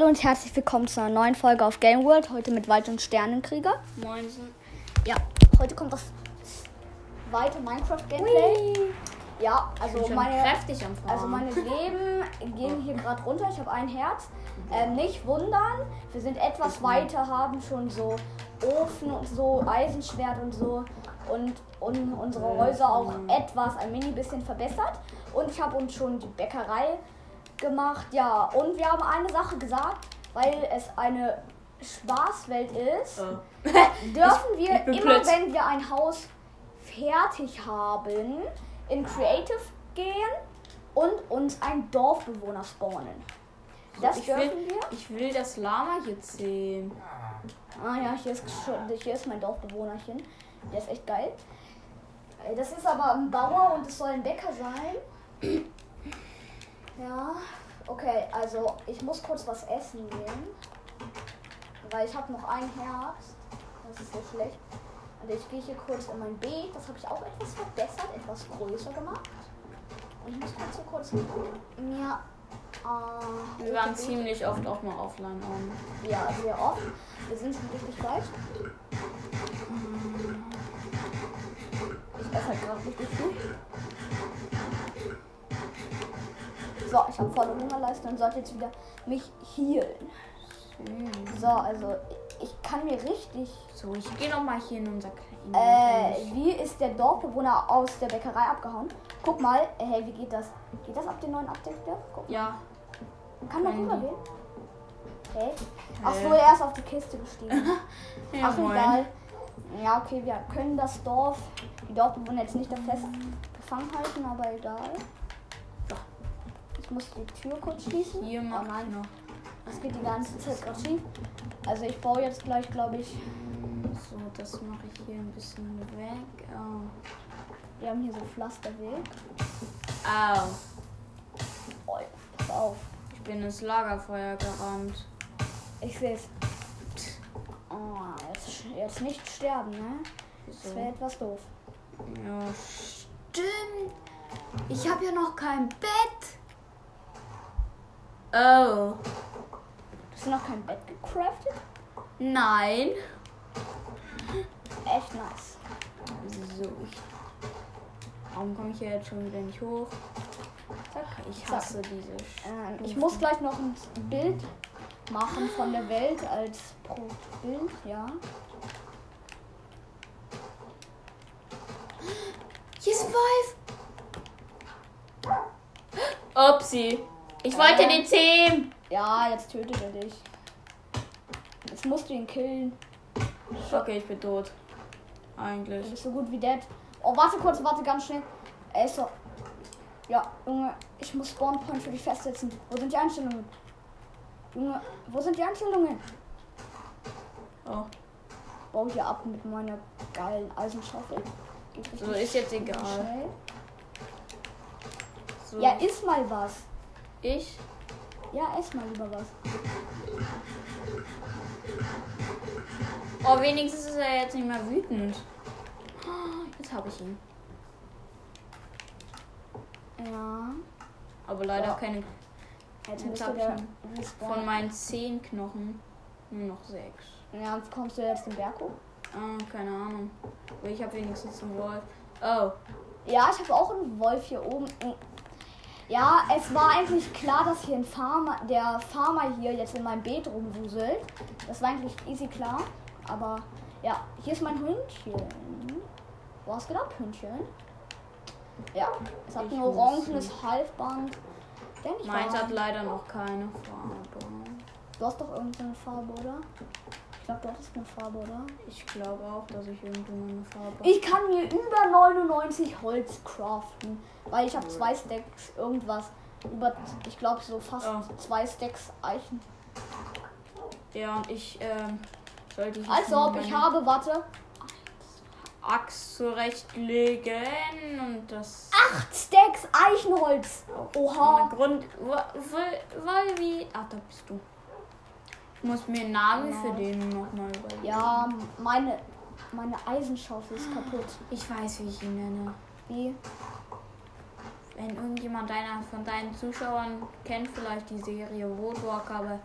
Hallo und herzlich willkommen zu einer neuen Folge auf Game World. Heute mit Wald und Sternenkrieger. Moinsen. Ja, heute kommt das zweite Minecraft Gameplay. Ja, also meine, kräftig am Fahren. also meine Leben gehen hier gerade runter. Ich habe ein Herz. Ähm, nicht wundern, wir sind etwas Ich weiter, haben schon so Ofen und so, Eisenschwert und so und, und unsere Häuser auch etwas, ein mini bisschen verbessert. Und ich habe uns schon die Bäckerei gemacht. Ja, und wir haben eine Sache gesagt, weil es eine Spaßwelt ist Oh. dürfen wir immer, plötz- wenn wir ein Haus fertig haben, in Creative gehen und uns einen Dorfbewohner spawnen. Das ich dürfen will, wir. Ich will das Lama jetzt sehen. Ah ja, hier ist, hier ist mein Dorfbewohnerchen. Der ist echt geil. Äh, Das ist aber ein Bauer und es soll ein Bäcker sein. Ja, okay, also ich muss kurz was essen gehen. Weil ich habe noch ein Herz. Das ist so schlecht. Und ich gehe hier kurz in mein Beet. Das habe ich auch etwas verbessert, etwas größer gemacht. Und ich muss kurz so kurz mir. Äh, Wir waren Beete- ziemlich oft auch mal offline. Um. ja, sehr oft. Wir sind schon richtig weit. Ich esse halt gerade richtig viel. So, ich habe volle Hungerleiste und sollte jetzt wieder mich healen. So, also ich kann mir richtig. So, ich gehe noch mal hier in unser kleines. Äh, wie ist der Dorfbewohner aus der Bäckerei abgehauen? Guck mal, hey, wie geht das? Geht das ab dem neuen Update wieder? Guck mal. ja. Kann man rübergehen? Hey. Ach Hä? so, er ist auf die Kiste gestiegen. ja Ach, egal. Ja, okay, wir können das Dorf, die Dorfbewohner jetzt nicht da fest gefangen halten, aber egal. Ich muss die Tür kurz schließen. Hier oh mach ich nein, noch. das geht die ganze Zeit gerade schief. Also ich baue jetzt gleich, glaube ich, So, das mache ich hier ein bisschen weg. Oh. wir haben hier so Pflasterweg. Au. Oh, pass auf, Ich bin ins Lagerfeuer gerannt. ich sehe es. Oh, jetzt, jetzt nicht sterben, ne? Das So. wäre etwas doof. Ja, stimmt. Ich habe ja noch kein Bett. Oh. Hast du noch kein Bett gecraftet? Nein. Echt nice. So. Warum komme ich hier jetzt schon wieder nicht hoch? Zack. Ich Zack. hasse diese Ähm, ich muss gleich noch ein Bild machen von der Welt als pro Bild, ja. Hier ist ein Wolf. Upsi. Ich wollte Äh. den zähmen. Ja, jetzt tötet er dich. Jetzt musst du ihn killen. Okay, ich bin tot. Du Eigentlich. bist so gut wie dead. Oh, warte kurz, warte ganz schnell. Er ist so. Ja, Junge, ich muss Spawn Point für dich festsetzen. Wo sind die Einstellungen? Junge, wo sind die Einstellungen? Oh. Bau hier ab mit meiner geilen Eisenschaufel. So, ist jetzt egal. So. Ja, iss mal was. Ich. Ja, ess mal lieber was. Oh, wenigstens ist er jetzt nicht mehr wütend. Jetzt habe ich ihn. Ja. Aber leider So. keine. Jetzt Jetzt müsste hab ich ihn. Von meinen zehn Knochen nur noch sechs. Ja, und kommst du jetzt den Berg hoch? Ah, keine Ahnung. Aber ich habe wenigstens einen Wolf. Oh. Ja, ich habe auch einen Wolf hier oben. Ja, es war eigentlich klar, dass hier ein Farmer, der Farmer hier jetzt in meinem Beet rumwuselt. Das war eigentlich easy klar. Aber ja, hier ist mein Hündchen. Hast du gedacht, Hündchen? Ja, es hat Ich ein orangenes Halsband. Meins hat leider noch keine Farbe. Du hast doch irgendeine Farbe, oder? Ich glaube, du hattest eine Farbe, oder? Ich glaube auch, dass ich irgendwo eine Farbe Ich kann mir über 99 Holz craften, weil ich habe zwei Stacks irgendwas. Über, ich glaube so fast Oh. zwei Stacks Eichen. Ja, und ich ähm, sollte ich Als mal ob ich habe, warte, Axt zurechtlegen und das acht Stacks Eichenholz. Oha. Grund. Weil, weil wie. Ach, da bist du. Ich muss mir einen Namen Genau. für den nochmal überlegen. Ja, meine, meine Eisenschaufel ist kaputt. Ich weiß, wie ich ihn nenne. Wie? Wenn irgendjemand deiner von deinen Zuschauern kennt, vielleicht die Serie Roadwalker, aber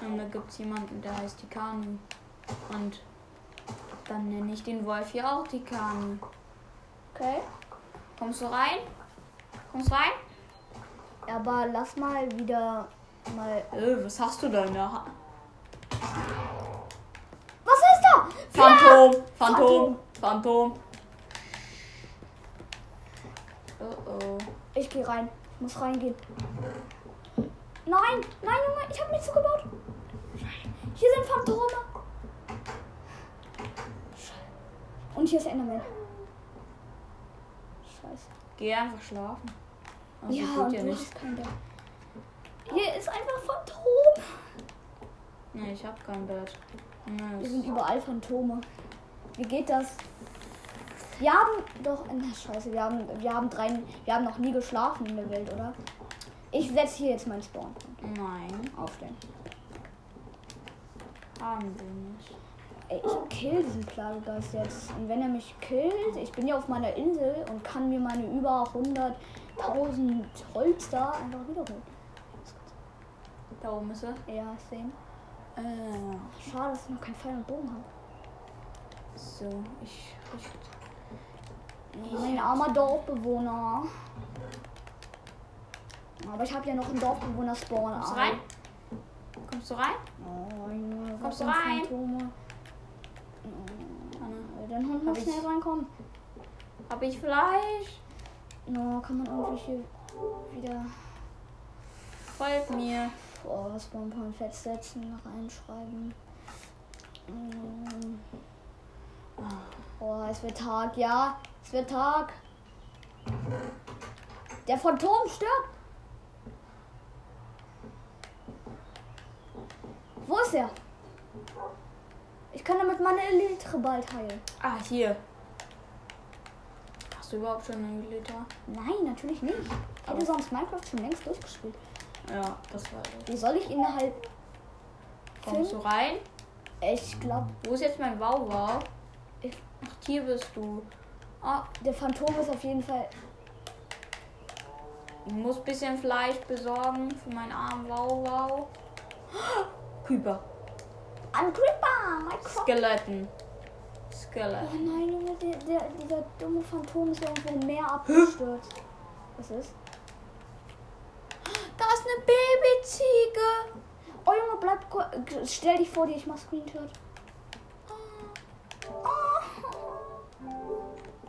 da gibt es jemanden, der heißt Tikani. Und dann nenne ich den Wolf hier auch Tikani. Okay. Kommst du rein? Kommst du rein? Aber lass mal wieder mal. Äh, was hast du da in der Hand? Was ist Phantom! Phantom! Phantom! Oh oh. Ich gehe rein. Ich muss reingehen. Nein, nein, Junge, ich habe nichts zugebaut. Hier sind Phantome. Und hier ist Enderman. Scheiße. Geh einfach schlafen. Also ja, und ja du nicht. hast kein Bett. Hier ist einfach Phantom. Nee, ich hab kein Bett. Nee, Hier sind überall Phantome. Wie geht das? Wir haben doch. Na, scheiße, wir haben, wir haben drei. Wir haben noch nie geschlafen in der Welt, oder? Ich setze hier jetzt meinen Spawn. Nein, Aufstellen. haben wir nicht. Ey, ich kill diesen Plagegeist jetzt. Und wenn er mich killt, ich bin ja auf meiner Insel und kann mir meine über 100.000 Holz da einfach wiederholen. Da oben ist er. Ja, sehen. Äh, Schade, dass ich noch keinen Pfeil und Bogen habe. so, ich richte. Mein armer Dorfbewohner. Aber ich habe ja noch einen Dorfbewohner-Spawn. Kommst du rein? Kommst du rein? Oh, Junge, Kommst du rein? Phantome. Dein Hund muss schnell reinkommen. hab ich Fleisch? No, kann man irgendwie hier wieder Folgt mir. Oh, Spawnpoint festsetzen, reinschreiben. Mm. Oh, es wird Tag, ja. Es wird Tag. Der Phantom stirbt. Wo ist er? Ich kann damit meine Elytre bald heilen. Ah, hier. Hast du überhaupt schon einen Glitter? Nein, natürlich nicht. Ich hätte sonst Minecraft schon längst durchgespielt. Ja, das war das. Wie soll ich innerhalb Kommst du rein? Ich glaube, Wo ist jetzt mein Wauwau? Ich- Ach, hier bist du. Ah, der Phantom ist auf jeden Fall. ich muss ein bisschen Fleisch besorgen für meinen armen Wauwau. Creeper. Ein Creeper! Mein. Skeletten. Oh Skeletten. nein, Junge, der, der, dieser dumme Phantom ist irgendwo im Meer abgestürzt. Was ist? Ist eine Babyziege. Oh Junge, bleib kur- Stell dich vor dir, ich mach Screenshot.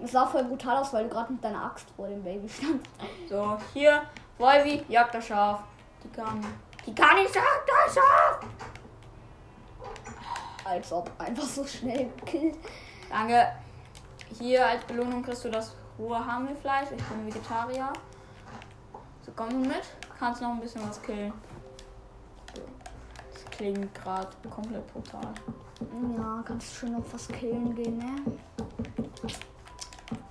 Es sah voll brutal aus, weil du gerade mit deiner Axt vor dem Baby standst. So, hier. Wolvi, jagt das Schaf. Die kann. Die kann nicht jagt das Schaf. Als ob einfach so schnell killt. Danke. Hier als Belohnung kriegst du das rohe Hamelfleisch. Ich bin Vegetarier. So, komm mit. Kannst noch ein bisschen was killen. Das klingt gerade komplett brutal. Ja, kannst du schon noch was killen gehen, ne?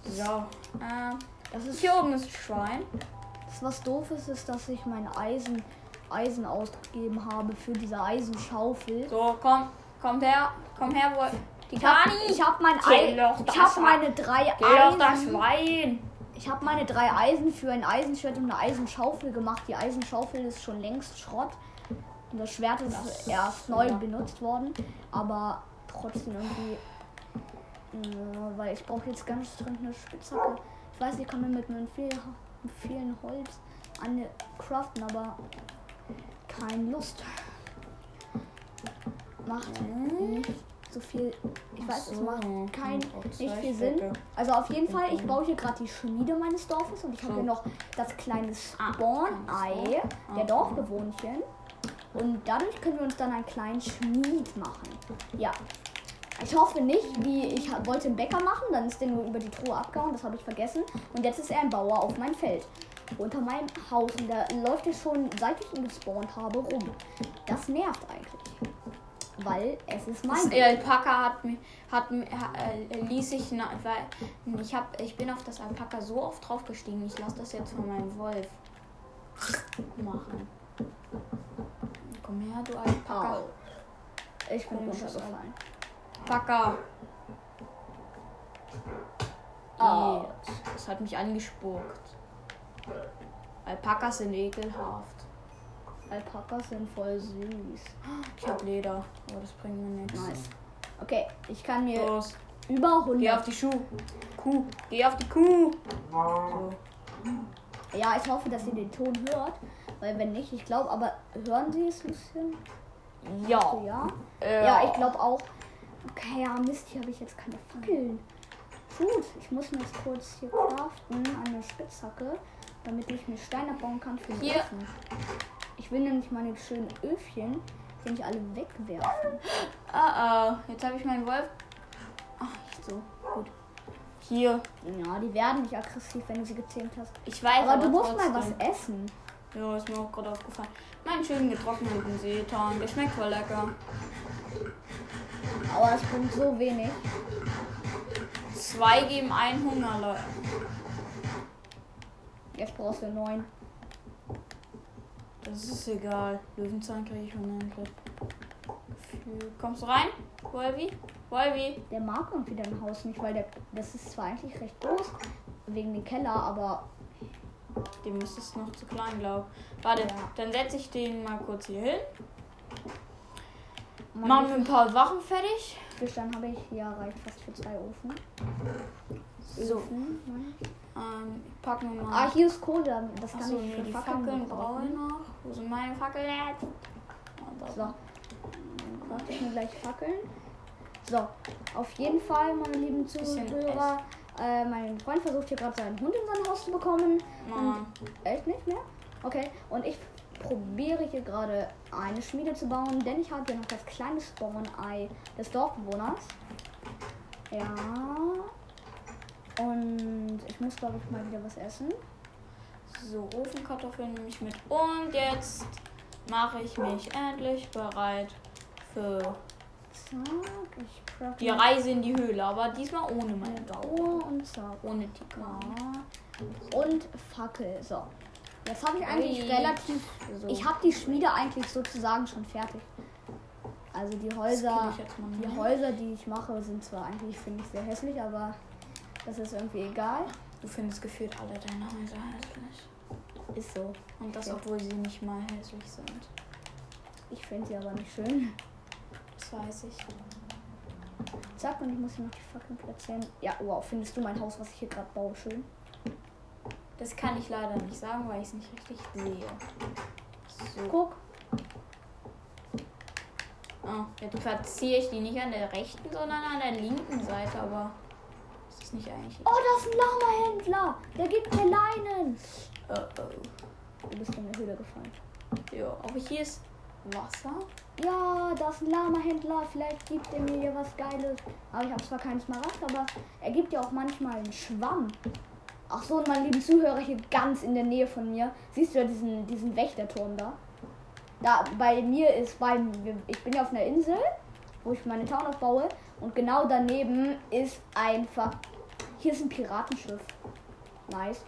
So. Ähm, Das ist hier oben ist ein Schwein. Das, was doof ist, ist, dass ich mein Eisen, Eisen ausgegeben habe für diese Eisenschaufel. So, komm. Kommt her. Komm her, wo. Die Ich habe Kani. ich hab mein Ei, ich das habe meine drei Geh doch das Eisen. Schwein. Ich habe meine drei Eisen für ein Eisenschwert und eine Eisenschaufel gemacht. Die Eisenschaufel ist schon längst Schrott. Und das Schwert ist Das- erst neu ja. benutzt worden. Aber trotzdem irgendwie. äh, weil ich brauche jetzt ganz dringend eine Spitzhacke. Ich weiß, ich kann mir mit meinem viel, vielen Holz eine craften, aber keine Lust. Macht nicht so viel. Ich weiß, es So. macht kein, Oh, nicht viel Sinn. Also auf jeden Fall, ich baue hier gerade die Schmiede meines Dorfes und ich habe hier noch das kleine Ah, Spawn-Ei der Ah. Dorfbewohnchen. Und dadurch können wir uns dann einen kleinen Schmied machen. Ja. Ich hoffe nicht, wie ich wollte einen Bäcker machen, dann ist der nur über die Truhe abgehauen, das habe ich vergessen. Und jetzt ist er ein Bauer auf meinem Feld. Unter meinem Haus. Und da läuft er schon, seit ich ihn gespawnt habe, rum. Das nervt eigentlich. Weil es ist mein. Das Alpaka hat mich, hat, mi- ha- äh, ließ sich, na, weil ich hab, ich bin auf das Alpaka so oft draufgestiegen. Ich lasse das jetzt von meinem Wolf machen. Komm her, du Alpaka. Au. Ich bin Komisches runtergefallen. Alpaka. Jetzt. Das hat mich angespuckt. Alpakas sind ekelhaft. Alpakas sind voll süß. Ich hab Leder, aber das bringt mir nichts. Nice. Okay, ich kann mir Los, über geh 100. auf die Schuh. Kuh, geh auf die Kuh. So. Ja, ich hoffe, dass ihr den Ton hört. Weil wenn nicht, ich glaube, aber hören sie es ein bisschen? Ja. Ja. Äh, Ja, ich glaube auch. Okay, ja, Mist, hier habe ich jetzt keine Fackeln. Gut, ich muss mir jetzt kurz hier craften, eine Spitzhacke, damit ich mir Stein abbauen kann für den Hier. Ich will nämlich meine schönen Öfchen, die nicht alle wegwerfen. Ah, ah, jetzt habe ich meinen Wolf. Ach, nicht so. Gut. Hier. Ja, die werden nicht aggressiv, wenn du sie gezähmt hast. Ich weiß Aber du musst mal was essen. Ja, ist mir auch gerade aufgefallen. Meinen schönen getrockneten Seetan. Der schmeckt voll lecker. Aber es bringt so wenig. Zwei geben einen Hunger, Leute. Jetzt brauchst du neun. Das ist egal. Löwenzahn kriege ich unendlich. Gefühl. Kommst du rein? Wolvi? Wolvi? Der mag irgendwie dein Haus nicht, weil der, das ist zwar eigentlich recht groß, wegen dem Keller, aber Dem ist es noch zu klein, glaub. Warte, Ja. dann setze ich den mal kurz hier hin. Machen wir ein paar Wachen fertig. Fischstein habe ich. Ja, reicht fast für zwei Ofen. So. Öfen, nein. Ähm, packen wir Ah, mal. hier ist Kohle. Das kann Achso, ich für die Fackeln Fackeln brauche ich noch. Wo sind meine Fackeln jetzt? Und So. Dann Mach ich mir gleich Fackeln. So, auf jeden Fall, meine lieben Zuhörer. Äh, mein Freund versucht hier gerade seinen Hund in sein Haus zu bekommen. Mann. Echt nicht mehr? Okay, und ich probiere hier gerade eine Schmiede zu bauen, denn ich habe hier noch das kleine Spawn-Ei des Dorfbewohners. Ja. Und ich muss, glaube ich, mal wieder was essen. So, Ofenkartoffeln nehme ich mit. Und jetzt mache ich mich endlich bereit für Zack, die Reise in die Höhle. Aber diesmal ohne meine Dauer. Und zack. Ohne Tika. Ja. Und Fackel. So. Jetzt habe ich eigentlich Ui. relativ. So. Ich habe die Schmiede eigentlich sozusagen schon fertig. Also die Das Häuser. Die. Häuser, die ich mache, sind zwar eigentlich, finde ich, sehr hässlich, aber das ist irgendwie egal. Du findest gefühlt alle deine Häuser hässlich. Ist so. Und das, Ja. obwohl sie nicht mal hässlich sind. Ich finde sie aber nicht schön. Das weiß ich. Zack, und ich muss hier noch die Fackeln platzieren. Ja, wow, findest du mein Haus, was ich hier gerade baue, schön? Das kann ich leider nicht sagen, weil ich es nicht richtig sehe. So. Guck. Oh, jetzt platziere ich die nicht an der rechten, sondern an der linken Seite, aber ist das nicht eigentlich. Oh, da ist ein Lama-Händler. Der gibt mir Leinen. Oh, oh. Du bist in der Höhle gefallen. Ja, aber hier ist Wasser. Ja, da ist ein Lama-Händler. Vielleicht gibt er mir hier was Geiles. Aber ich habe zwar keinen Smaragd, aber er gibt ja auch manchmal einen Schwamm. Ach so, und meine lieben Zuhörer hier ganz in der Nähe von mir. Siehst du ja diesen, diesen Wächterturm da? Da bei mir ist beim. Ich bin ja auf einer Insel, wo ich meine Town aufbaue. Und genau daneben ist einfach. Hier ist ein Piratenschiff. Nice.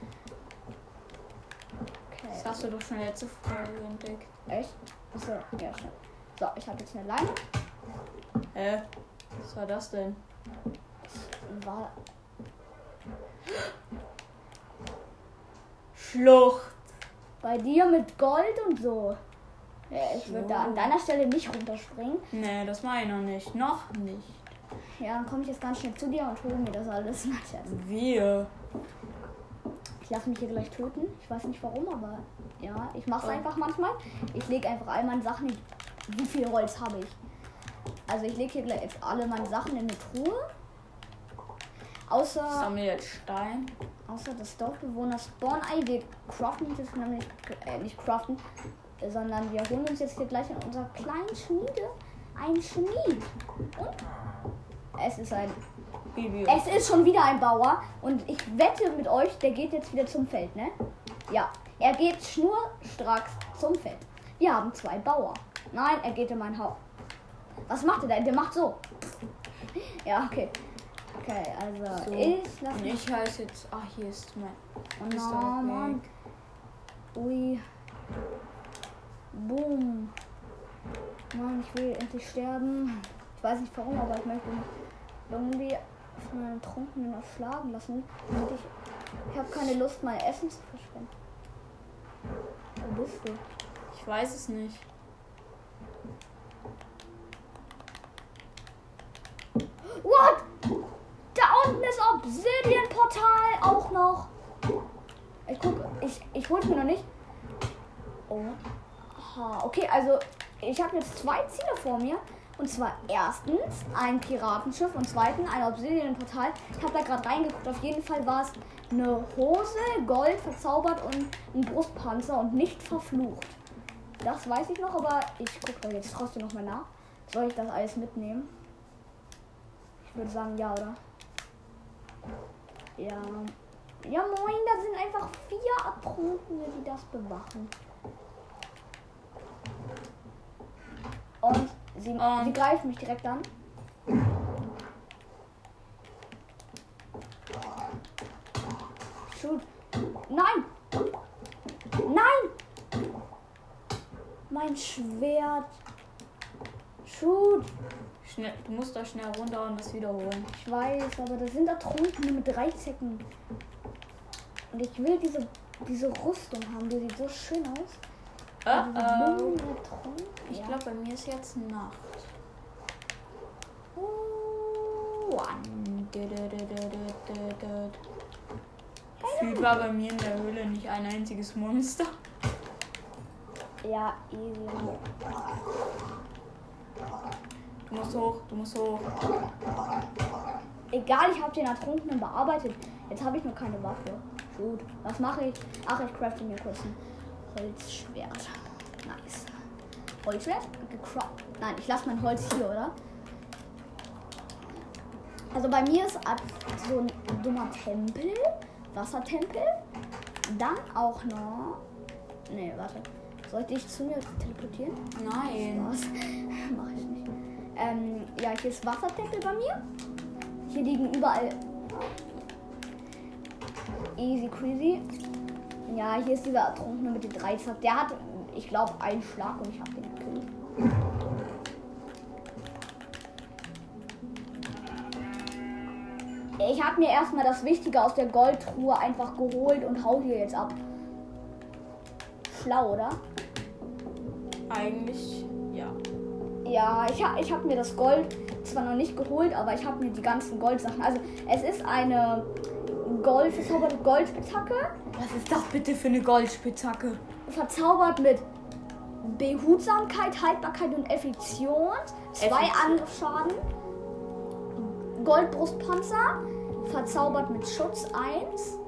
Okay. Das hast du doch schon letzte Folge entdeckt. Echt? Achso, ja, stimmt. So, ich habe jetzt eine Leine. Hä? Was war das denn? War, Schlucht. bei dir mit Gold und so. Ja, ich würde da So. an deiner Stelle nicht runterspringen. Nee, das mache ich noch nicht. Noch nicht. Ja, dann komme ich jetzt ganz schnell zu dir und hole mir das alles. Nein, Scherz. Wir. Ich lasse mich hier gleich töten. Ich weiß nicht warum, aber ja, ich mache es Oh. einfach manchmal. Ich lege einfach all meine Sachen in. Wie viel Holz habe ich? Also ich lege hier gleich jetzt alle meine Sachen in eine Truhe. Außer, sammle jetzt Stein. Außer das Dorfbewohner Spawn-Ei. Wir craften das nämlich, äh, nicht craften, sondern wir holen uns jetzt hier gleich in unserer kleinen Schmiede ein Schmied. Und es ist ein Baby. Es ist schon wieder ein Bauer und ich wette mit euch, der geht jetzt wieder zum Feld, ne? Ja, er geht schnurstracks zum Feld. Wir haben zwei Bauer. Nein, er geht in mein Haus. Was macht er da? Der macht so. Ja, okay. Okay, also So. ich lass Und ich heiße jetzt. Ach, hier ist mein. Oh ist no, doch Mann. weg. Ui. Boom. Mann, ich will endlich sterben. Ich weiß nicht warum, aber ich möchte mich irgendwie von einem Trunkenen erschlagen lassen. Und ich ich habe keine Lust, mein Essen zu verschwenden. Wo bist du? Ich Ich weiß es nicht. What? Da unten ist Obsidian-Portal auch noch. Ich guck, ich, ich hol's mir noch nicht. Oh. Okay, also ich habe jetzt zwei Ziele vor mir. Und zwar erstens ein Piratenschiff und zweitens ein Obsidian-Portal. Ich habe da gerade reingeguckt. Auf jeden Fall war es eine Hose, Gold, verzaubert und ein Brustpanzer und nicht verflucht. Das weiß ich noch, aber ich gucke da jetzt trotzdem noch mal nach. Soll ich das alles mitnehmen? Ich würde sagen, ja, oder? Ja. Ja, moin, da sind einfach vier Ertrunkene, die das bewachen. Und sie, Und- sie greifen mich direkt an. Shoot. Nein! Nein! Mein Schwert. Shoot. Schnell, du musst da schnell runter und das wiederholen. Ich weiß, aber das sind Ertrunkene mit drei Zecken. Und ich will diese, diese Rüstung haben, die sieht so schön aus. Äh, Aber diese äh, blöden Ertrunken- ich Ja. glaube, bei mir ist jetzt Nacht. Gefühlt war bei mir in der Höhle nicht ein einziges Monster. Ja, easy. Du musst hoch, du musst hoch. Egal, ich habe den Ertrunkenen bearbeitet. Jetzt habe ich nur keine Waffe. Gut, was mache ich? Ach, ich crafte mir kurz ein Holzschwert. Nice. Holzschwert? Gecra Nein, ich lasse mein Holz hier, oder? Also bei mir ist ab- so ein dummer Tempel, Wassertempel. Dann auch noch. Nee, warte. Sollte ich zu mir teleportieren? Nein. Mach ich nicht. Ähm, ja, hier ist Wassertempel bei mir. Hier liegen überall. Easy crazy. Ja, hier ist dieser Ertrunkene mit den Dreizack. Der hat, ich glaube, einen Schlag und ich habe den gekillt. Ich habe mir erstmal das Wichtige aus der Goldtruhe einfach geholt und hau hier jetzt ab. Schlau, oder? Eigentlich, ja. Ich, ha- ich habe mir das Gold zwar noch nicht geholt, aber ich habe mir die ganzen Goldsachen. Also es ist eine Gold, verzauberte Goldspitzhacke, Was ist das bitte für eine Goldspitzhacke? verzaubert mit Behutsamkeit, Haltbarkeit und Effizienz, zwei. Angriffsschaden, Goldbrustpanzer, verzaubert mit Schutz 1,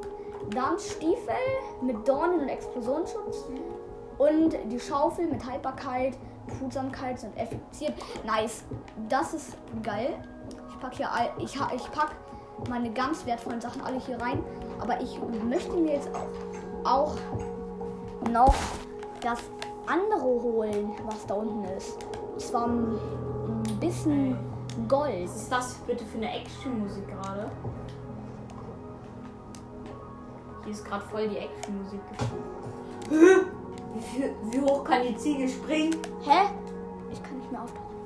dann Stiefel mit Dornen und Explosionsschutz und die Schaufel mit Haltbarkeit, Behutsamkeit und Effizienz. Nice, das ist geil. Ich pack hier all, ich, ich pack meine ganz wertvollen Sachen alle hier rein, aber ich möchte mir jetzt auch, auch noch das andere holen, was da unten ist. Und zwar ein, ein bisschen Gold. Was ist das bitte für eine Actionmusik gerade? Hier ist gerade voll die Actionmusik gespielt. Wie, viel, wie hoch kann die Ziege springen? Hä? Ich kann nicht mehr aufpassen.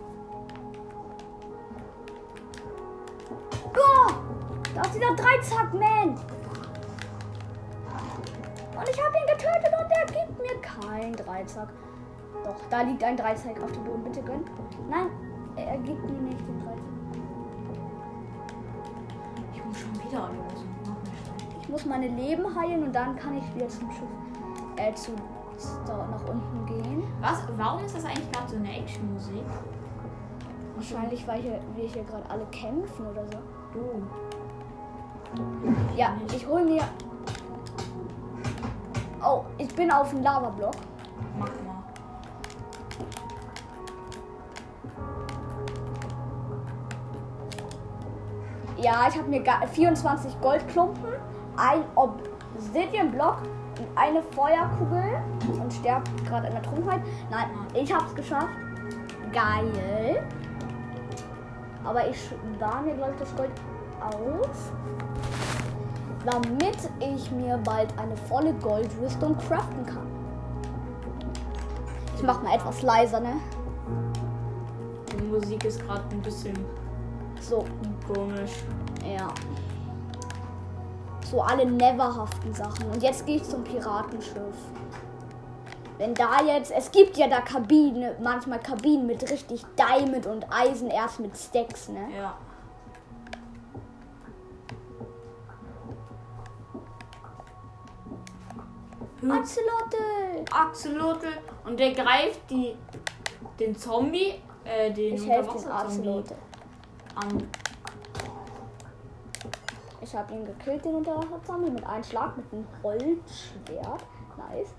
Oh, da ist dieser Dreizack-Man. Und ich habe ihn getötet und der gibt mir keinen Dreizack. Doch, da liegt ein Dreizack auf dem Boden. Bitte gönn. Nein, er gibt mir nicht den Dreizack. Ich muss schon wieder los. Ich muss meine Leben heilen und dann kann ich wieder zum Schiff, äh, zu, da nach unten gehen. Was? Warum ist das eigentlich gerade so eine Actionmusik? Wahrscheinlich, weil hier, wir hier gerade alle kämpfen oder so. Du. Ja, ich hole mir. Oh, ich bin auf dem Lavablock. Mach mal. Ja, ich habe mir ga- 24 Goldklumpen, ein Obsidian-Block und eine Feuerkugel und sterbe gerade an der Trunkenheit. Nein, ich habe es geschafft. Geil. Aber ich spare mir, glaube ich, das Gold auf, damit ich mir bald eine volle Goldrüstung craften kann. Ich mach mal etwas leiser, ne? Die Musik ist gerade ein bisschen So, komisch. Ja. So alle neverhaften Sachen. Und jetzt gehe ich zum Piratenschiff. Wenn da jetzt, es gibt ja da Kabinen, manchmal Kabinen mit richtig Diamond und Eisen erst mit Stacks, ne? Ja. Axolotl! Axolotl und der greift die den Zombie, äh, den Ich helfe den Axolotl. an. Ich habe ihn gekillt, den Unterwasserzombie, mit einem Schlag mit einem Holzschwert. Nice.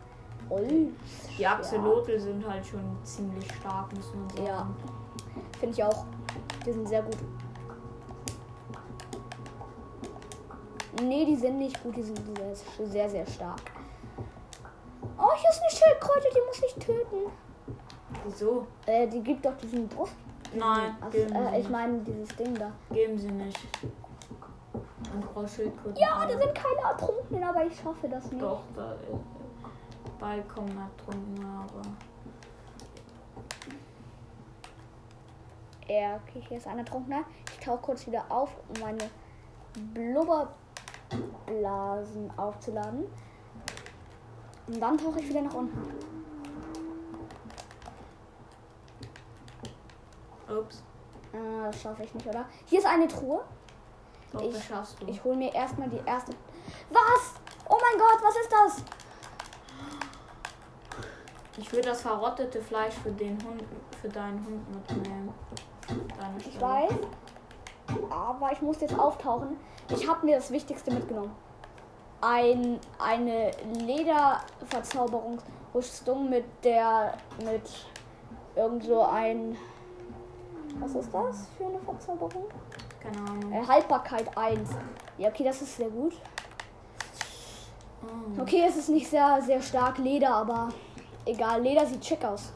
Die Axolotl sind halt schon ziemlich stark, muss man sagen. Ja. Finde ich auch. Die sind sehr gut. Nee, die sind nicht gut, die sind sehr, sehr, sehr stark. Oh, hier ist eine Schildkröte, die muss ich töten. Wieso? Äh, die gibt doch diesen Brust. Nein, geben, äh, ich meine dieses Ding da. geben sie nicht. Und Frau Schildkröte. Ja, da sind keine Ertrunkenen, aber ich schaffe das nicht. Doch, da äh, bald kommen ertrunken, aber. Ja, okay, hier ist einer Trunkener. Ich tauche kurz wieder auf, um meine Blubberblasen aufzuladen. Und dann tauche ich wieder nach unten. Ups. Ah, das schaffe ich nicht, oder? Hier ist eine Truhe. Doch, Ich- das schaffst du. Ich hole mir erstmal die erste. Was? Oh mein Gott, was ist das? Ich würde das verrottete Fleisch für den Hund, für deinen Hund mitnehmen. Deine Ich weiß. Aber ich muss jetzt auftauchen. Ich habe mir das Wichtigste mitgenommen. Ein, eine Lederverzauberungsrüstung mit der. mit irgend so ein. Was ist das für eine Verzauberung? Keine Ahnung. Äh, Haltbarkeit 1. Ja, okay, das ist sehr gut. Oh. Okay, es ist nicht sehr, sehr stark Leder, aber egal. Leder sieht schick aus.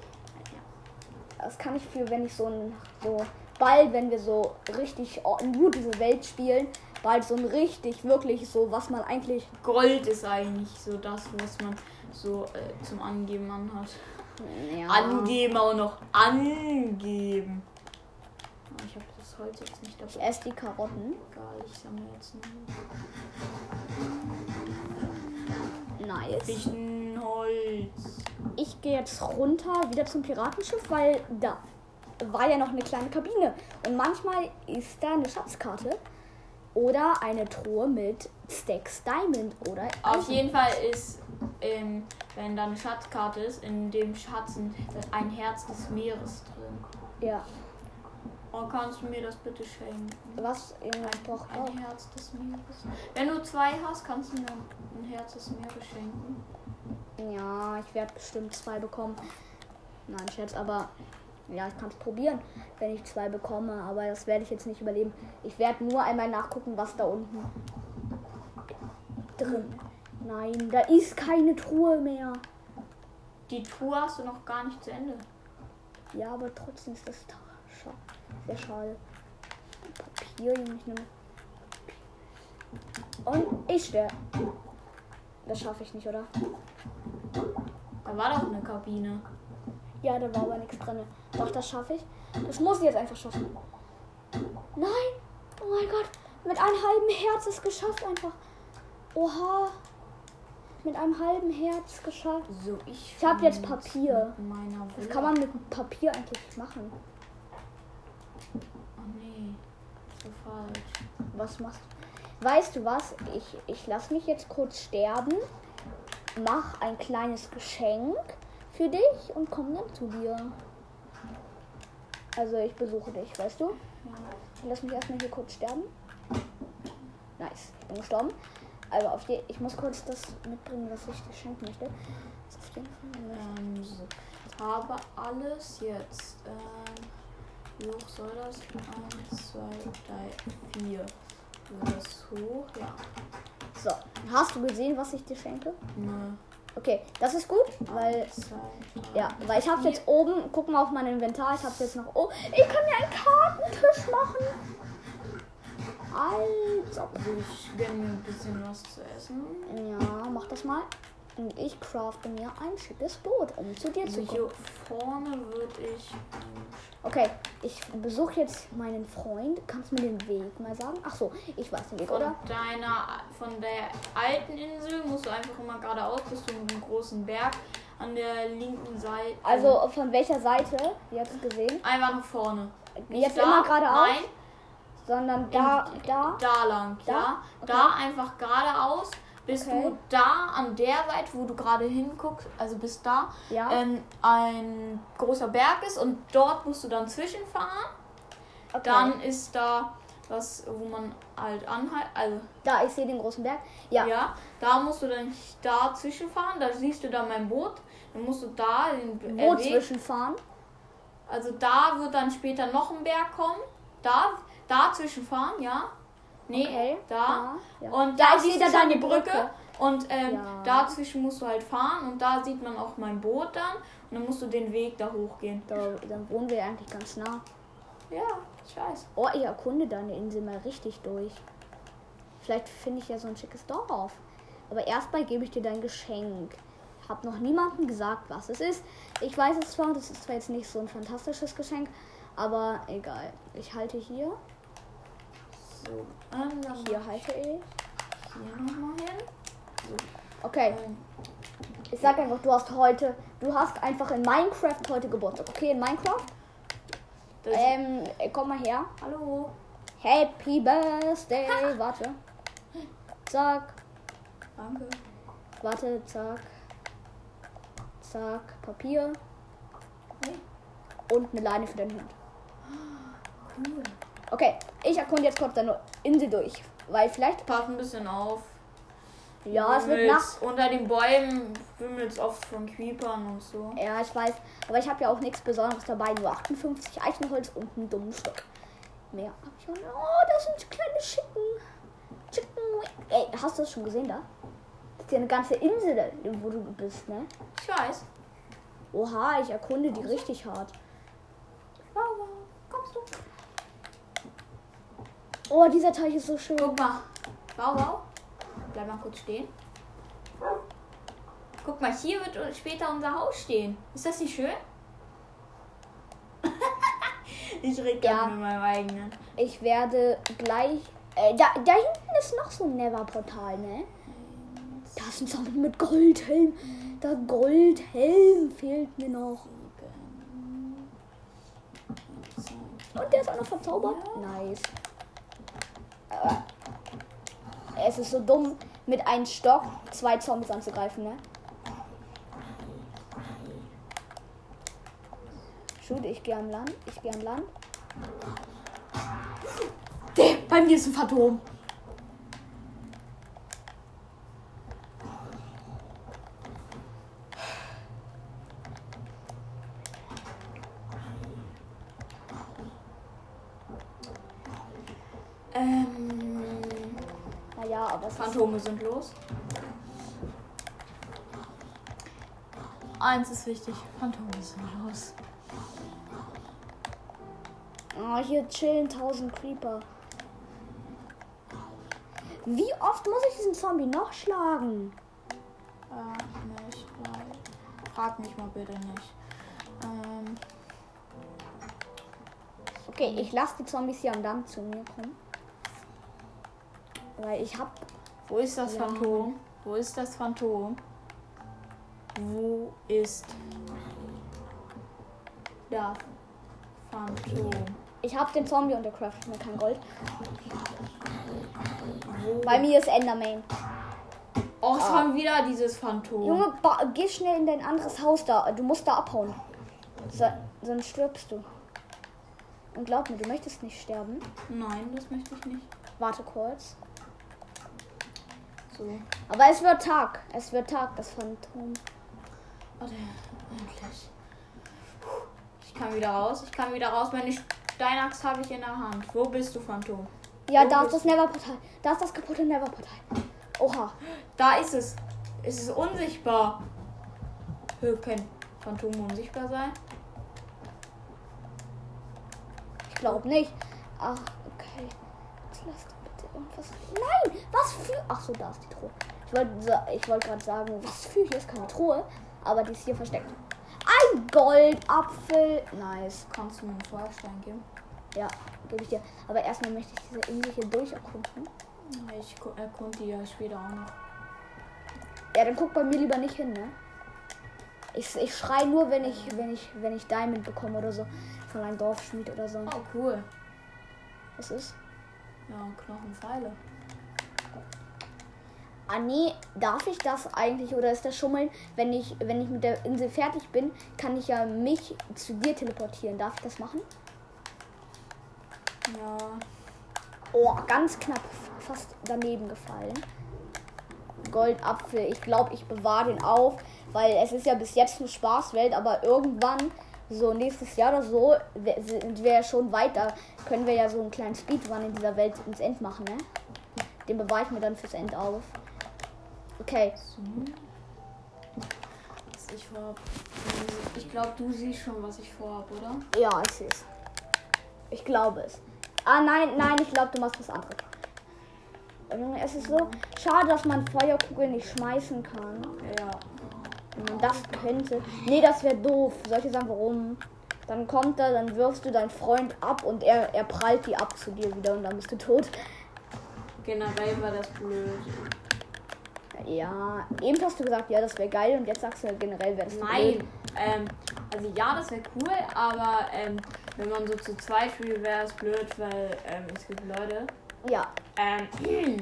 Das kann ich für, wenn ich so ein, so bald, wenn wir so richtig gut diese Welt spielen, bald so ein richtig, wirklich so, was man eigentlich, Gold ist eigentlich so das, was man so äh, zum Angeben anhat. ja, Angeben auch noch angeben. Ich habe das Holz jetzt nicht ich dabei. esse die Karotten. Egal, ich sammle jetzt nur Nice. Fichtenholz. Ich gehe jetzt runter, wieder zum Piratenschiff, weil da war ja noch eine kleine Kabine. Und manchmal ist da eine Schatzkarte oder eine Truhe mit Stacks Diamond oder Auf Eisen. jeden Fall ist, ähm, wenn da eine Schatzkarte ist, in dem Schatz ein- Herz des Meeres drin. Ja, Oh, kannst du mir das bitte schenken? was irgendwas braucht auch. Ein Herz des Meeres. Wenn du zwei hast, kannst du mir ein Herz des Meeres schenken. Ja, ich werde bestimmt zwei bekommen. Nein, Scherz, aber ja, ich kann es probieren, wenn ich zwei bekomme. Aber das werde ich jetzt nicht überleben. Ich werde nur einmal nachgucken, was da unten drin. Nein, da ist keine Truhe mehr. Die Tour hast du noch gar nicht zu Ende. Ja, aber trotzdem ist das scha sehr schade. Papier, ich nehme. Und ich sterbe. Das schaffe ich nicht, oder? Da war doch eine Kabine. Ja, da war aber nichts drin. Doch, das schaffe ich. Das muss ich jetzt einfach schaffen. Nein! Oh mein Gott! Mit einem halben Herz ist geschafft einfach. Oha! Mit einem halben Herz geschafft. So, ich. Ich hab jetzt Papier. Villa. kann man mit Papier eigentlich machen? Oh nee. So falsch. Was machst du? Weißt du was? Ich, ich lasse mich jetzt kurz sterben. Mach ein kleines Geschenk für dich und komm dann zu dir. Also ich besuche dich, weißt du? Lass mich erstmal hier kurz sterben. Nice, ich bin gestorben. Also auf je ich muss kurz das mitbringen, was ich dir schenken möchte. Auf jeden Fall Ähm, so. Ich habe alles jetzt. Ähm, wie hoch soll das? 1, 2, 3, 4. Das hoch? Ja. So, hast du gesehen, was ich dir schenke? Nö. Okay, das ist gut, weil Ja, weil ich habe jetzt oben, guck mal auf mein Inventar, ich habe jetzt noch. Oh, ich kann mir einen Kartentisch machen. Also ich gönne mir ein bisschen was zu essen. Ja, mach das mal. Und ich crafte mir ein schickes Boot, um zu dir zu kommen. hier vorne würde ich. Okay, ich besuche jetzt meinen Freund. Kannst du mir den Weg mal sagen? Ach so, ich weiß den Weg, Von oder? deiner, von der alten Insel musst du einfach immer geradeaus bis zu einem großen Berg. an der linken Seite. Also von welcher Seite? Ihr habt es gesehen. einfach nach vorne. Jetzt da, immer geradeaus, Nein, sondern da, da. da lang. Da? Ja, Okay. da einfach geradeaus. Bis Okay. du da an der Seite, wo du gerade hinguckst, also bis da, Ja. ähm, ein großer Berg ist und dort musst du dann zwischenfahren. Okay. Dann ist da was, wo man halt anhalt, also da, ich sehe den großen Berg. Ja. ja. da musst du dann da zwischenfahren, da siehst du dann mein Boot, dann musst du da den Wo äh, Weg, zwischenfahren? also da wird dann später noch ein Berg kommen, da, da zwischenfahren, ja, nee, Okay. da, ja. und Da da, ist siehst wieder du die Brücke. Brücke. Und ähm, Ja. dazwischen musst du halt fahren und da sieht man auch mein Boot dann und dann musst du den Weg da hochgehen. Da, dann wohnen wir eigentlich ganz nah. Ja, scheiße. Oh, ich erkunde deine Insel mal richtig durch. Vielleicht finde ich ja so ein schickes Dorf. Aber erstmal gebe ich dir dein Geschenk. Ich habe noch niemandem gesagt, was es ist. Ich weiß es zwar, das ist zwar jetzt nicht so ein fantastisches Geschenk, aber egal. Ich halte hier. So, ähm, Hier halte ich. hier nochmal hin. Okay, Ähm, ich sag einfach, du hast heute, du hast einfach in Minecraft heute Geburtstag. Okay, in Minecraft? das, Ähm, komm mal her. hallo. Happy Birthday. Warte. Zack. Danke. Warte, zack. Zack, Papier. Hey. Und eine Leine für den Hund. Cool. Okay, ich erkunde jetzt kurz deine Insel durch. Weil vielleicht. Pass ein bisschen auf. Ja, es wird Wimmelt's- Nacht. Unter den Bäumen wimmelt es oft von Creepern und so. Ja, ich weiß. Aber ich habe ja auch nichts Besonderes dabei. Nur 58 Eichenholz und einen dummen Stock. Mehr hab ich auch nicht. Oh, das sind kleine Chicken. Chicken. Ey, hast du das schon gesehen da? Das ist ja eine ganze Insel, wo du bist, ne? Ich weiß. Oha, ich erkunde die richtig hart. Wow, wow. Kommst du? Oh, dieser Teich ist so schön. Guck mal. Wow, wow. Bleib mal kurz stehen. Guck mal, hier wird später unser Haus stehen. Ist das nicht schön? ich rede Ja. ja. mit meinem eigenen. Ich werde gleich. Äh, da, da hinten ist noch so ein Never-Portal, ne? Da ist ein Zombie mit Goldhelm. Der Goldhelm fehlt mir noch. Und der ist auch noch verzaubert. Nice. Es ist so dumm, mit einem Stock zwei Zombies anzugreifen, ne? Shoot, ich gehe am Land. Ich gehe am Land. Der, bei mir ist ein Phantom. Ähm, Naja, Phantome sind los. Eins ist wichtig, Phantome sind los. Oh, hier chillen 1000 Creeper. Wie oft muss ich diesen Zombie noch schlagen? Äh, nicht, weil. Frag mich mal bitte nicht. Ähm, Okay, ich lasse die Zombies hier am Damm zu mir kommen. Weil ich hab. Wo ist das Ja. Phantom? Wo ist das Phantom? Wo ist das Phantom? Ich hab den Zombie und der craftet mir kein Gold. Wo? Bei mir ist Enderman. Oh, es Ah. haben wieder dieses Phantom. Junge, geh schnell in dein anderes Haus da. Du musst da abhauen. So, sonst stirbst du. Und glaub mir, du möchtest nicht sterben. Nein, das möchte ich nicht. Warte kurz. So. Aber es wird Tag. Es wird Tag, das Phantom. Warte, endlich. Ich kann wieder raus. Ich kann wieder raus. Meine Steinaxt habe ich in der Hand. Wo bist du, Phantom? Ja, Wo da ist das Neverportal. Da ist das kaputte Neverportal. Oha. Da ist es. Es ist unsichtbar. Hö, Kann Phantom unsichtbar sein? Ich glaube nicht. Ach, okay. Jetzt lass doch irgendwas. Nein! Was für. Ach so, da ist die Truhe. Ich wollte ich wollte gerade sagen, was für. Hier ist keine Truhe. Aber die ist hier versteckt. Ein Goldapfel. Nice. Kannst du mir einen Feuerstein geben? Ja, gebe ich dir. Aber erstmal möchte ich diese Insel hier durcherkunden. Ich gu- erkunde die ja später auch noch. Ja, dann guck bei mir lieber nicht hin, ne? Ich, ich schrei nur, wenn ich, wenn ich, wenn ich Diamond bekomme oder so. Von einem Dorfschmied oder so. Oh, cool. Was ist? Ja, Knochenpfeile. Ah nee, darf ich das eigentlich oder ist das Schummeln? Wenn ich, wenn ich mit der Insel fertig bin, kann ich ja mich zu dir teleportieren. Darf ich das machen? Ja. Oh, ganz knapp fast daneben gefallen. Goldapfel. Ich glaube, ich bewahre den auf, weil es ist ja bis jetzt eine Spaßwelt, aber irgendwann, so nächstes Jahr oder so, sind wir ja schon weiter. Können wir ja so einen kleinen Speedrun in dieser Welt ins End machen, ne? Den bewahre ich mir dann fürs End auf. Okay. Ich vorhab. Ich glaube, du siehst schon, was ich vorhab, oder? Ja, ich sehe es. Ich glaube es. Ah, nein, nein, ich glaube, du machst was anderes. Junge, Es ist so schade, dass man Feuerkugeln nicht schmeißen kann. Ja. Wenn man das könnte. Nee, das wäre doof. Soll ich dir sagen, warum? Dann kommt er, dann wirfst du deinen Freund ab und er, er prallt die ab zu dir wieder und dann bist du tot. Generell war das blöd. Ja, eben hast du gesagt, ja, das wäre geil und jetzt sagst du generell wäre das Nein. Ähm, also ja, das wäre cool, aber ähm, wenn man so zu zweit spielt, wäre es blöd, weil ähm, es gibt Leute. Ja, Ähm,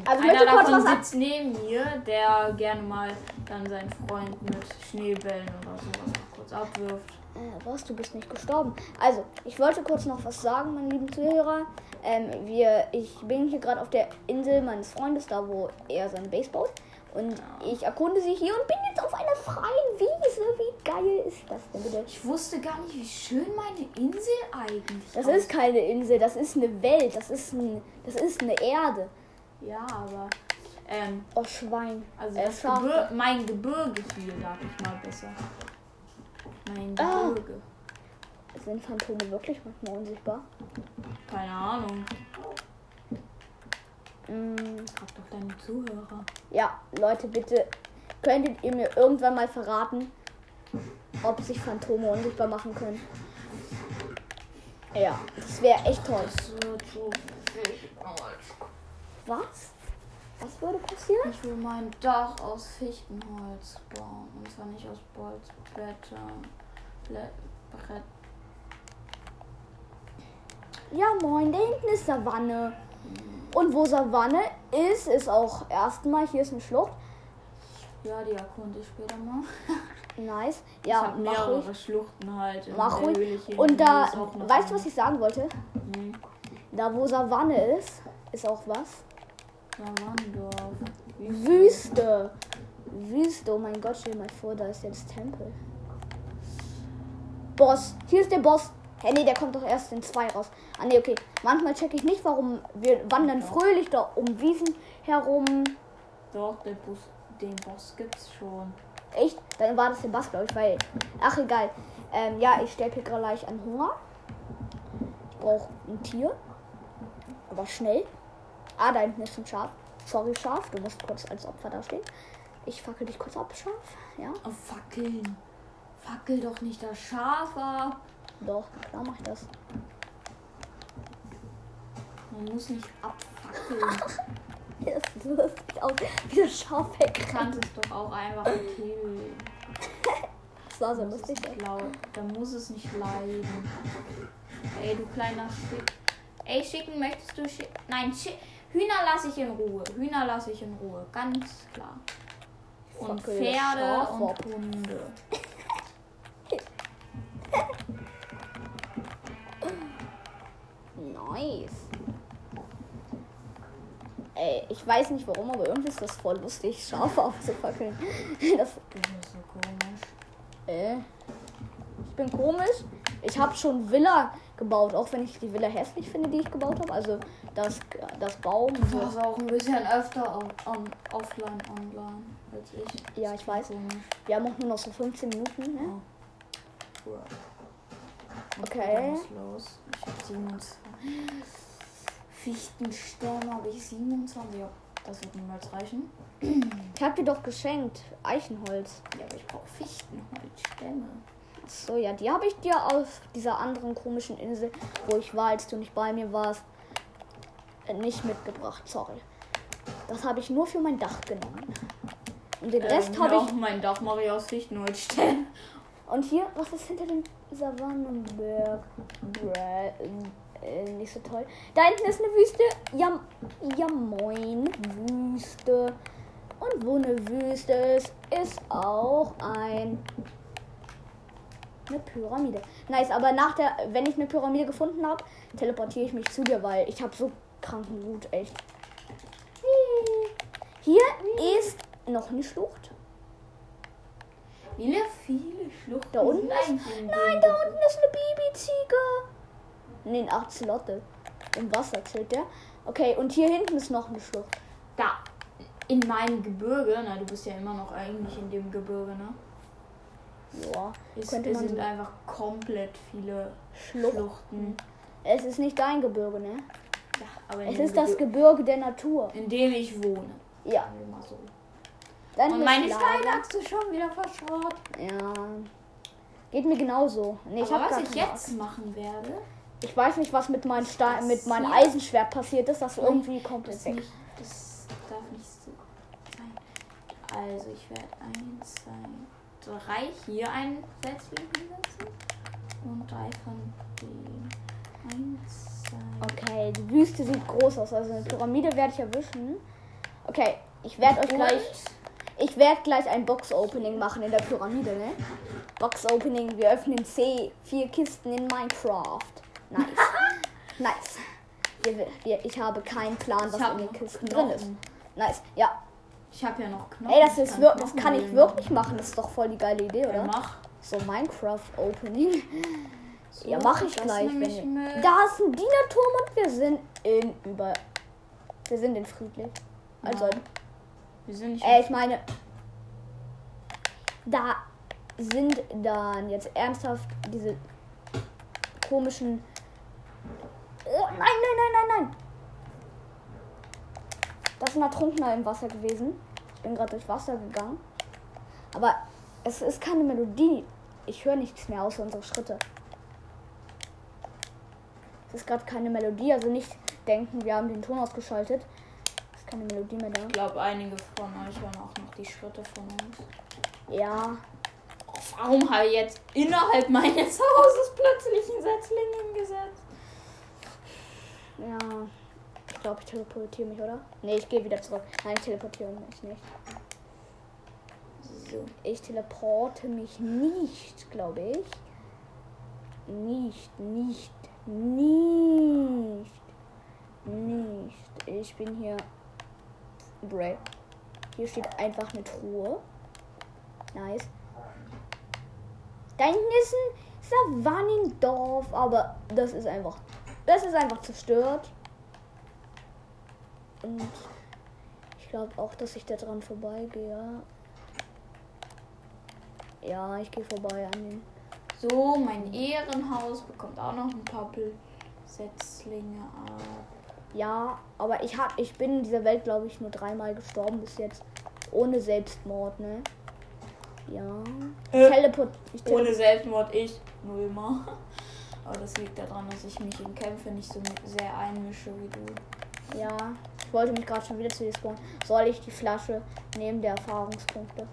Also ich einer möchte kurz davon was sitzt neben mir, der gerne mal dann seinen Freund mit Schneebällen oder sowas kurz abwirft. Äh, was? Du bist nicht gestorben. Also, ich wollte kurz noch was sagen, meine lieben Zuhörer. Ähm, wir, ich bin hier gerade auf der Insel meines Freundes, da wo er seine Base baut. Und ich erkunde sie hier und bin jetzt auf einer freien Wiese. Wie geil ist das denn bitte? Ich wusste gar nicht, wie schön meine Insel eigentlich Das aussieht. ist keine Insel, das ist eine Welt, das ist, ein, das ist eine Erde. Ja, aber ähm, Oh, Schwein. also Äh, das. Gebir mein Gebirge hier, sag ich mal besser. Mein Ah. Gebirge. Sind Phantome wirklich manchmal unsichtbar? Keine Ahnung. Mm, Frag doch deine Zuhörer. ja, Leute, bitte könntet ihr mir irgendwann mal verraten, ob sich Phantome unsichtbar machen können? Ja, das wäre echt toll. Was? Was würde passieren? Ich will mein Dach aus Fichtenholz bauen. Und zwar nicht aus Bolzblätter. Blä Brett. Ja, moin, da hinten ist Savanne. Und wo Savanne ist, ist auch erstmal, hier ist eine Schlucht. Ja, die erkunde ich später mal. Nice. ich Ja, hab mach mehrere ruhig. Schluchten halt. Mach ruhig. Und da, weißt du, was ich sagen wollte? Hm. Da, wo Savanne ist, ist auch was. Savandorf. Wüste. Wüste. Oh mein Gott, stell dir mal vor, da ist jetzt Tempel. Boss. Hier ist der Boss. Hä, nee, der kommt doch erst in zwei raus. Ah, nee, okay. Manchmal checke ich nicht, warum wir wandern fröhlich da um Wiesen herum. Doch, den, Bus, den Boss gibt's schon. Echt? Dann war das der Bass, glaube ich, weil. Ach, egal. Ähm, ja, ich sterbe hier gleich an Hunger. Ich brauche ein Tier. Aber schnell. Ah, da hinten ist ein Schaf. Sorry, Schaf. Du musst kurz als Opfer dastehen. Ich fackel dich kurz ab, Schaf. Ja, Oh, fackeln. Fackel doch nicht das Schaf ab. Doch, klar mach ich das. Man muss nicht abfackeln. Das lustig aus, wie das Schaf Du weg. kannst es doch auch einfach killen. Das war so Muss es lustig. Da muss es nicht leiden. Ey, du kleiner Schick. Ey, schicken möchtest du schicken? Nein, schick. Hühner lasse ich in Ruhe. Hühner lasse ich in Ruhe. Ganz klar. Und Fackel Pferde Schaf und. Hunde. Nice. Ey, ich weiß nicht warum, aber irgendwie ist das voll lustig, Schafe aufzufackeln. Das, Du bist so komisch. äh, ich bin komisch. Ich habe schon Villa gebaut, auch wenn ich die Villa hässlich finde, die ich gebaut habe. Also das, das Baum. Du warst auch ein bisschen öfter on, on, offline, online als ich. Ja, ich weiß. Komisch. Wir haben auch nur noch so 15 Minuten. Ne? Cool. Okay. Ist los? Ich habe 27. Fichtenstämme habe ich 27. Ja, das wird niemals reichen. Ich habe dir doch geschenkt. Eichenholz. Ja, aber ich brauche Fichtenholzstämme. So, ja, die habe ich dir auf dieser anderen komischen Insel, wo ich war, als du nicht bei mir warst, äh, nicht mitgebracht. Sorry. Das habe ich nur für mein Dach genommen. Und den Rest ähm, habe ich. Mein Dach mache ich aus Fichtenholzstämmen. Und hier, was ist hinter dem Savannenberg? Äh, nicht so toll. Da hinten ist eine Wüste. Ja, ja moin, Wüste. Und wo eine Wüste ist, ist auch ein eine Pyramide. Nice, aber nach der, wenn ich eine Pyramide gefunden habe, teleportiere ich mich zu dir, weil ich habe so kranken Wut, echt. Hier ist noch eine Schlucht. Wie viele Schluchten Da unten ist, nein, da unten ist eine Babyziege. Nee, ein Axolotl. Im Wasser chillt der. Okay, und hier hinten ist noch eine Schlucht. Da. In meinem Gebirge, na, du bist ja immer noch eigentlich in dem Gebirge, ne? Ja, Es, Könnte es sind einfach komplett viele Schluchten. Schluchten. Es ist nicht dein Gebirge, ne? Ja, aber Es ist das Gebirge, Gebirge der Natur. in dem ich wohne. Ja. So. Dann Und meine. Steinachse ist schon wieder verschrott. Ja. Geht mir genauso. Nee, ich aber was ich jetzt machen werde, Ich weiß nicht, was mit meinem Stein, mit meinem? Eisenschwert passiert ist. Das irgendwie komplett das, weg. nicht, das darf nicht so sein. Also ich werde eins, zwei, drei hier ein Setzling hinsetzen. Und drei von denen. Eins, zwei, Okay, die Wüste sieht groß aus. Also eine Pyramide werde ich erwischen. Okay, ich werde euch gleich, ich werde gleich ein Box-Opening machen in der Pyramide, ne? Box-Opening, wir öffnen C, vier Kisten in Minecraft. Nice. nice. Wir, wir, ich habe keinen Plan, was in den Kisten Knochen. drin ist. Nice. Ja. Ich habe ja noch Knochen. Ey, das, ist kann das kann ich wirklich machen. Das ist doch voll die geile Idee, machen. Ja, oder? mach. So Minecraft-Opening. So, Ja, mache ich gleich. ich Wenn da ist ein Dienerturm und wir sind in über. Wir sind in friedlich. Also, Nein. Wir sind nicht. äh, ich meine, da sind dann jetzt ernsthaft diese komischen. Nein, nein, nein, nein, nein! Das ist ein Ertrunkener im Wasser gewesen. Ich bin gerade durch Wasser gegangen. Aber es ist keine Melodie. Ich höre nichts mehr außer unsere Schritte. Es ist gerade keine Melodie, also nicht denken, wir haben den Ton ausgeschaltet. Es ist keine Melodie mehr da. Ich glaube, einige von euch hören auch noch die Schritte von uns. Ja, Warum habe ich jetzt innerhalb meines Hauses plötzlich ein Setzling hingesetzt? Ja. Ich glaube, ich teleportiere mich, oder? Nee, ich gehe wieder zurück. Nein, ich teleportiere mich nicht. So. Ich teleporte mich nicht, glaube ich. Nicht, nicht, nicht, nicht. Ich bin hier. Bray. Hier steht einfach eine Truhe. Nice. Da hinten ist ein Savannendorf, aber das ist einfach. Das ist einfach zerstört. Und ich glaube auch, dass ich da dran vorbeigehe. Ja, ich gehe vorbei an den. So, mein Ehrenhaus bekommt auch noch ein paar Setzlinge ab. Ja, aber ich hab, ich bin in dieser Welt, glaube ich, nur dreimal gestorben bis jetzt. Ohne Selbstmord, ne? Ja. Äh, Teleport. Ich tele Ohne Selbstmord ich nullmal. Aber das liegt daran, dass ich mich in Kämpfe nicht so sehr einmische wie du. ja. Ich wollte mich gerade schon wieder zu dir spawnen. Soll ich die Flasche neben der Erfahrungspunkte?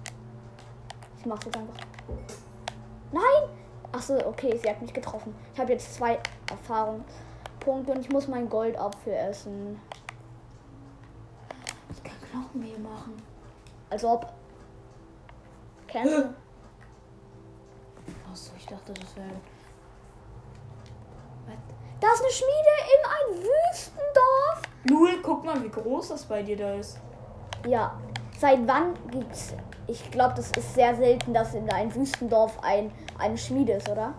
Ich mach's jetzt einfach. Nein! Achso, okay, sie hat mich getroffen. Ich habe jetzt zwei Erfahrungspunkte und ich muss mein Goldapfel essen. Ich kann Knochenmehl machen. Als ob. Kennst du? Achso, ich dachte, das wäre. Da ist eine Schmiede in ein Wüstendorf. Lul, guck mal, wie groß das bei dir da ist. Ja. Seit wann gibt's. Ich glaube, das ist sehr selten, dass in ein Wüstendorf ein, eine Schmiede ist, oder?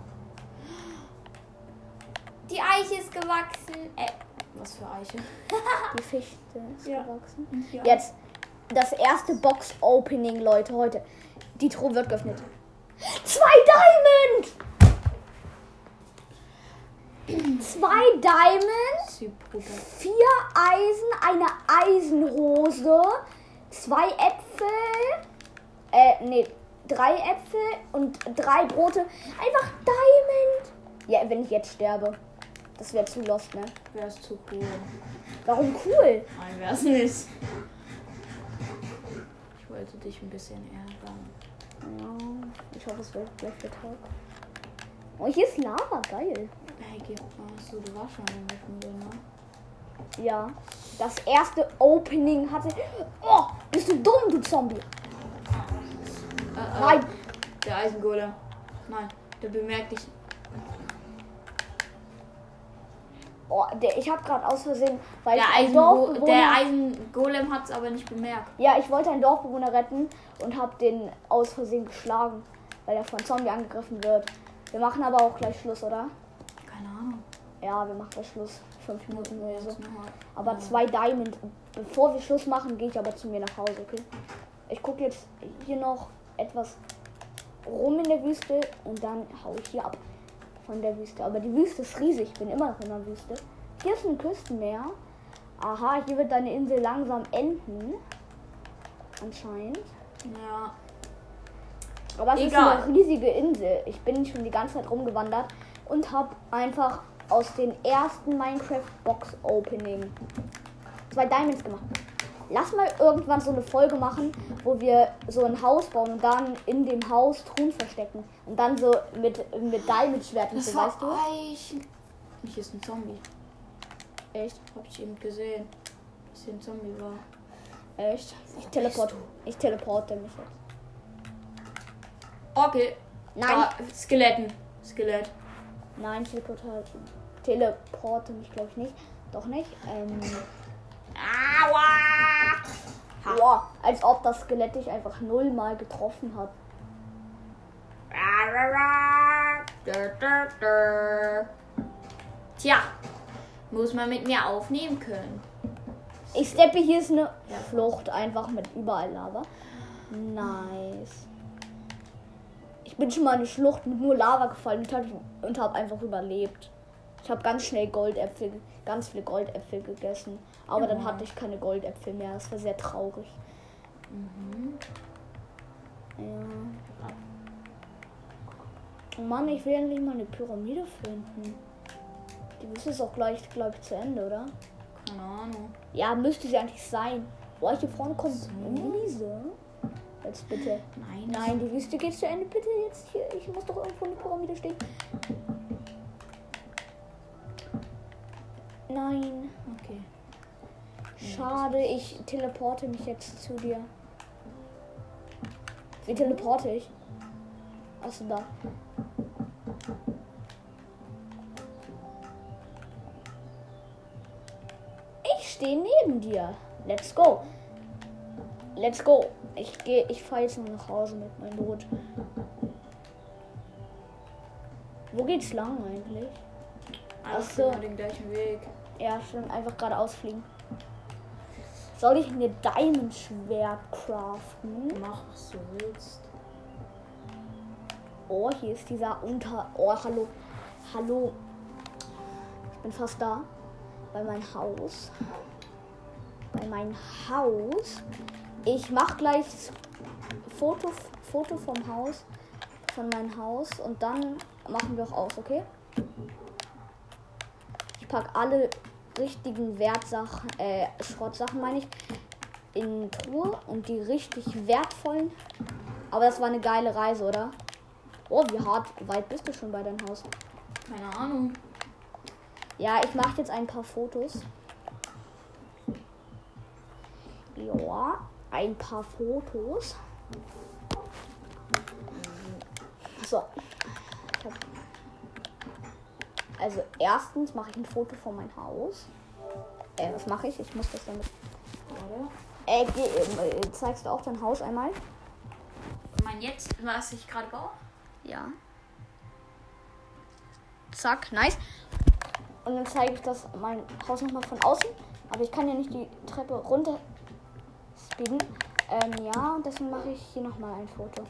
Die Eiche ist gewachsen. Äh, was für Eiche? Die Fichte ist Ja. gewachsen. Ja. Jetzt das erste Box-Opening, Leute, heute. Die Truhe wird geöffnet. Zwei Diamond! Zwei Diamond, Super. vier Eisen, eine Eisenhose, zwei Äpfel, äh, nee, drei Äpfel und drei Brote. Einfach Diamond. Ja, wenn ich jetzt sterbe. Das wäre zu lost, ne? Wär's zu cool. Warum cool? Nein, wär's nicht. Ich wollte dich ein bisschen ärgern. Ja, ich Ich hoffe, es wird gleich der Tag. Oh, hier ist Lava, geil. Hey. Achso, du warst schon der Schule, ne? Ja. Das erste Opening hatte. Oh, bist du dumm, du Zombie? Äh, äh, Nein. Der Eisengolem. Nein, der bemerkt dich. Oh, der, ich habe gerade aus Versehen, weil Der, Eisengo Dorfbewohner, der Eisengolem hat es aber nicht bemerkt. ja, ich wollte einen Dorfbewohner retten und habe den aus Versehen geschlagen, weil er von Zombie angegriffen wird. Wir machen aber auch gleich Schluss, oder? Ja, wir machen gleich Schluss. Fünf Minuten oder so. Aber zwei Diamond. Bevor wir Schluss machen, gehe ich aber zu mir nach Hause, okay? Ich gucke jetzt hier noch etwas rum in der Wüste und dann hau ich hier ab von der Wüste. Aber die Wüste ist riesig, ich bin immer noch in der Wüste. Hier ist ein Küstenmeer. Aha, hier wird deine Insel langsam enden. Anscheinend. Ja. Aber es Egal. ist eine riesige Insel. Ich bin schon die ganze Zeit rumgewandert und habe einfach aus den ersten Minecraft Box Opening zwei Diamonds gemacht. Lass mal irgendwann so eine Folge machen, wo wir so ein Haus bauen und dann in dem Haus Truhen verstecken. Und dann so mit, mit Diamond-Schwerten, so, weißt du? Eichen. Hier ist ein Zombie. Echt? Hab ich eben gesehen. Dass hier ein Zombie war. Echt? Ich teleporte. Ich teleporte mich jetzt. Okay. Nein, Da, Skeletten. Skelett. nein, teleporte, teleporte mich, glaube ich, nicht. Doch nicht. Ähm, Aua! boah, als ob das Skelett dich einfach nullmal getroffen hat. Tja, muss man mit mir aufnehmen können. Ich steppe, hier ist eine Flucht, einfach mit überall Lava. Nice. Ich bin schon mal in eine Schlucht mit nur Lava gefallen und habe hab einfach überlebt. Ich habe ganz schnell Goldäpfel, ganz viele Goldäpfel gegessen. Aber dann Ja. hatte ich keine Goldäpfel mehr. Das war sehr traurig. Ja. Oh Mann, ich will endlich mal eine Pyramide finden. Die Wüste ist auch gleich, glaube ich, zu Ende, oder? Keine Ahnung. Ja, müsste sie eigentlich sein. Boah, hier vorne kommt eine Wiese. Jetzt bitte. Nein. Nein, die Wüste geht zu Ende. Bitte jetzt hier. Ich muss doch irgendwo eine Pyramide stehen. Nein. Okay. Schade, ich teleporte mich jetzt zu dir. Wie teleporte ich? Achso, da. Ich stehe neben dir. Let's go. Let's go. Ich gehe, ich fahre jetzt noch nach Hause mit meinem Boot. Wo geht's lang eigentlich? Ach so. den gleichen Weg. Ja, stimmt, einfach geradeaus fliegen. Soll ich mir Diamond Schwert craften? Mach, was du willst. Oh, hier ist dieser Unter. Oh, hallo. Hallo. Ich bin fast da. Bei meinem Haus. Bei meinem Haus. Ich mache gleich Foto, Foto vom Haus. Von meinem Haus. Und dann machen wir auch aus, okay? Ich packe alle richtigen Wertsachen, äh, Schrottsachen meine ich, in Truhe und die richtig wertvollen. Aber das war eine geile Reise, oder? Oh, wie hart, weit bist du schon bei deinem Haus? Keine Ahnung. Ja, ich mache jetzt ein paar Fotos. Ja, ein paar Fotos. So. Also erstens mache ich ein Foto von meinem Haus. Äh, was mache ich? Ich muss das damit. Äh, äh, zeigst du auch dein Haus einmal? Mein jetzt, was ich gerade baue? Ja. Zack, nice. Und dann zeige ich das mein Haus nochmal von außen. Aber ich kann ja nicht die Treppe runter speeden. Ähm, ja, und deswegen mache ich hier nochmal ein Foto.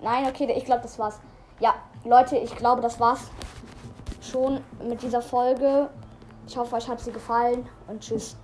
Nein, okay, ich glaube, das war's. Ja, Leute, ich glaube, das war's schon mit dieser Folge. Ich hoffe, euch hat sie gefallen und tschüss.